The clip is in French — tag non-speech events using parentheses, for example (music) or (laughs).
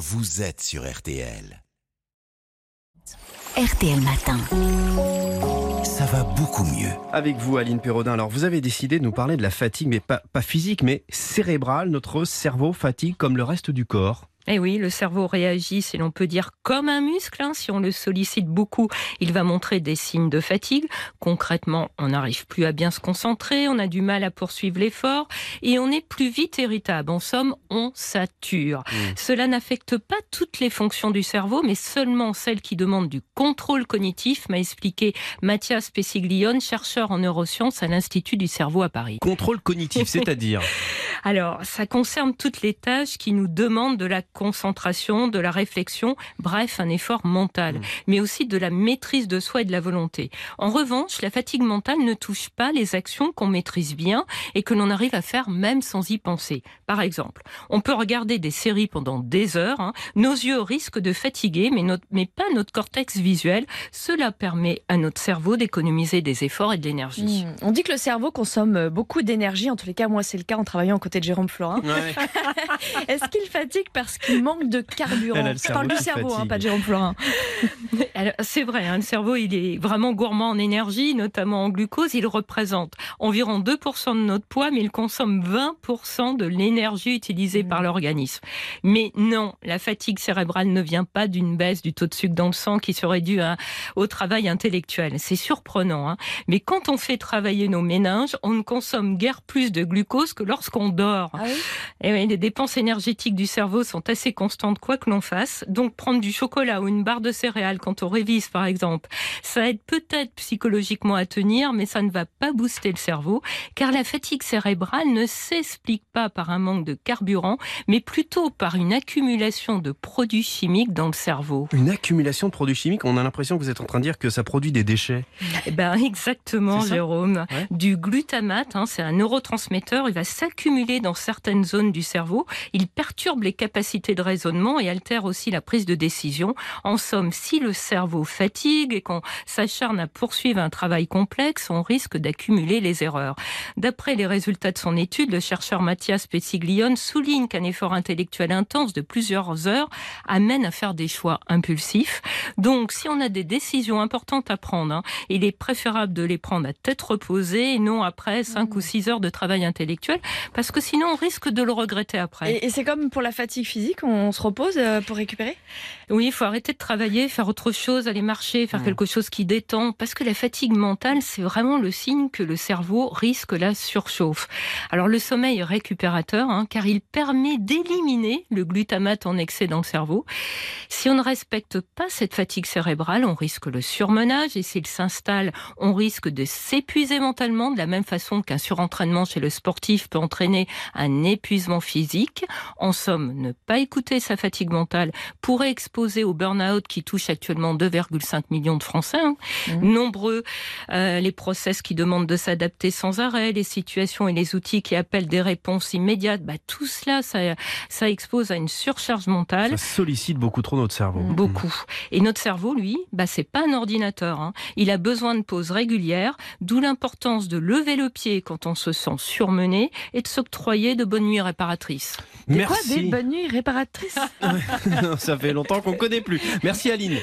vous êtes sur RTL. RTL Matin. Ça va beaucoup mieux. Avec vous, Aline Perrodin. Alors, vous avez décidé de nous parler de la fatigue, mais pas, pas physique, mais cérébrale. Notre cerveau fatigue comme le reste du corps. Eh oui, le cerveau réagit, si l'on peut dire, comme un muscle. hein. Si on le sollicite beaucoup, il va montrer des signes de fatigue. Concrètement, on n'arrive plus à bien se concentrer, on a du mal à poursuivre l'effort et on est plus vite irritable. En somme, on sature. Cela n'affecte pas toutes les fonctions du cerveau, mais seulement celles qui demandent du contrôle cognitif, m'a expliqué Mathias Pessiglione, chercheur en neurosciences à l'Institut du cerveau à Paris. Contrôle cognitif, (laughs) c'est-à-dire? Alors, ça concerne toutes les tâches qui nous demandent de la concentration, de la réflexion, bref, un effort mental, Mm. mais aussi de la maîtrise de soi et de la volonté. En revanche, la fatigue mentale ne touche pas les actions qu'on maîtrise bien et que l'on arrive à faire même sans y penser. Par exemple, on peut regarder des séries pendant des heures, hein. nos yeux risquent de fatiguer, mais, notre- mais pas notre cortex visuel. Cela permet à notre cerveau d'économiser des efforts et de l'énergie. Hmm. On dit que le cerveau consomme euh, beaucoup d'énergie. En tous les cas, moi, c'est le cas en travaillant aux côtés de Jérôme Florin. Ouais. (laughs) Est-ce qu'il fatigue parce qu'il manque de carburant Elle a le Je parle cerveau du cerveau, hein, pas de Jérôme Florin. (laughs) Alors, C'est vrai, hein, le cerveau, il est vraiment gourmand en énergie, notamment en glucose. Il représente environ 2% de notre poids, mais il consomme 20% de l'énergie utilisée par l'organisme. Mais non, la fatigue cérébrale ne vient pas d'une baisse du taux de sucre dans le sang qui serait due à- au travail intellectuel. C'est surprenant, hein. mais quand on fait travailler nos méninges, on ne consomme guère plus de glucose que lorsqu'on dort. Ah oui? Eh oui, les dépenses énergétiques du cerveau sont assez constantes quoi que l'on fasse. Donc prendre du chocolat ou une barre de céréales quand on révise par exemple, ça aide peut-être psychologiquement à tenir, mais ça ne va pas booster le cerveau, car la fatigue cérébrale ne s'explique pas par un manque de carburant, mais plutôt par une accumulation de produits chimiques dans le cerveau. Une accumulation de produits chimiques, on a l'impression que vous êtes en train de dire que ça produit des déchets. Eh ben exactement, Jérôme. Ouais. Du glutamate, hein, c'est un neurotransmetteur. Il va s'accumuler dans certaines zones du cerveau. Il perturbe les capacités de raisonnement et altère aussi la prise de décision. En somme, si le cerveau fatigue et qu'on s'acharne à poursuivre un travail complexe, on risque d'accumuler les erreurs. D'après les résultats de son étude, le chercheur Mathias Pessiglione souligne qu'un effort intellectuel intense de plusieurs heures amène à faire des choix impulsifs. Donc, si on a des décisions importantes à prendre, hein, il est préférable de les prendre à tête reposée et non après 5 ou 6 heures de travail intellectuel, parce que sinon on risque de le regretter après. Et, et c'est comme pour la fatigue physique, on se repose euh, pour récupérer? Oui, il faut arrêter de travailler, faire autre chose, aller marcher, faire quelque chose qui détend, parce que la fatigue mentale, c'est vraiment le signe que le cerveau risque la surchauffe. Alors le sommeil est récupérateur, hein, car il permet d'éliminer le glutamate en excès dans le cerveau. Si on ne respecte pas cette fatigue cérébrale, on risque le surmenage, et s'il s'installe, on risque de s'épuiser mentalement, de la même façon qu'un surentraînement chez le sportif peut entraîner un épuisement physique. En somme, ne pas écouter sa fatigue mentale pourrait exposer au burn-out qui touche actuellement 2,5 millions de Français. hein. Mhm. Nombreux euh, les process qui demandent de s'adapter sans arrêt, les situations et les outils qui appellent des réponses immédiates. Bah, tout cela, ça, ça expose à une surcharge mentale. Ça sollicite beaucoup trop notre cerveau. Beaucoup. Et notre cerveau, lui, bah, c'est pas un ordinateur. hein. Il a besoin de pauses régulières, d'où l'importance de lever le pied quand on se sent surmené et de s'octroyer de bonnes nuits réparatrices. Des quoi. Des bonnes nuits réparatrices? (laughs) Ça fait longtemps qu'on ne connaît plus. Merci Aline.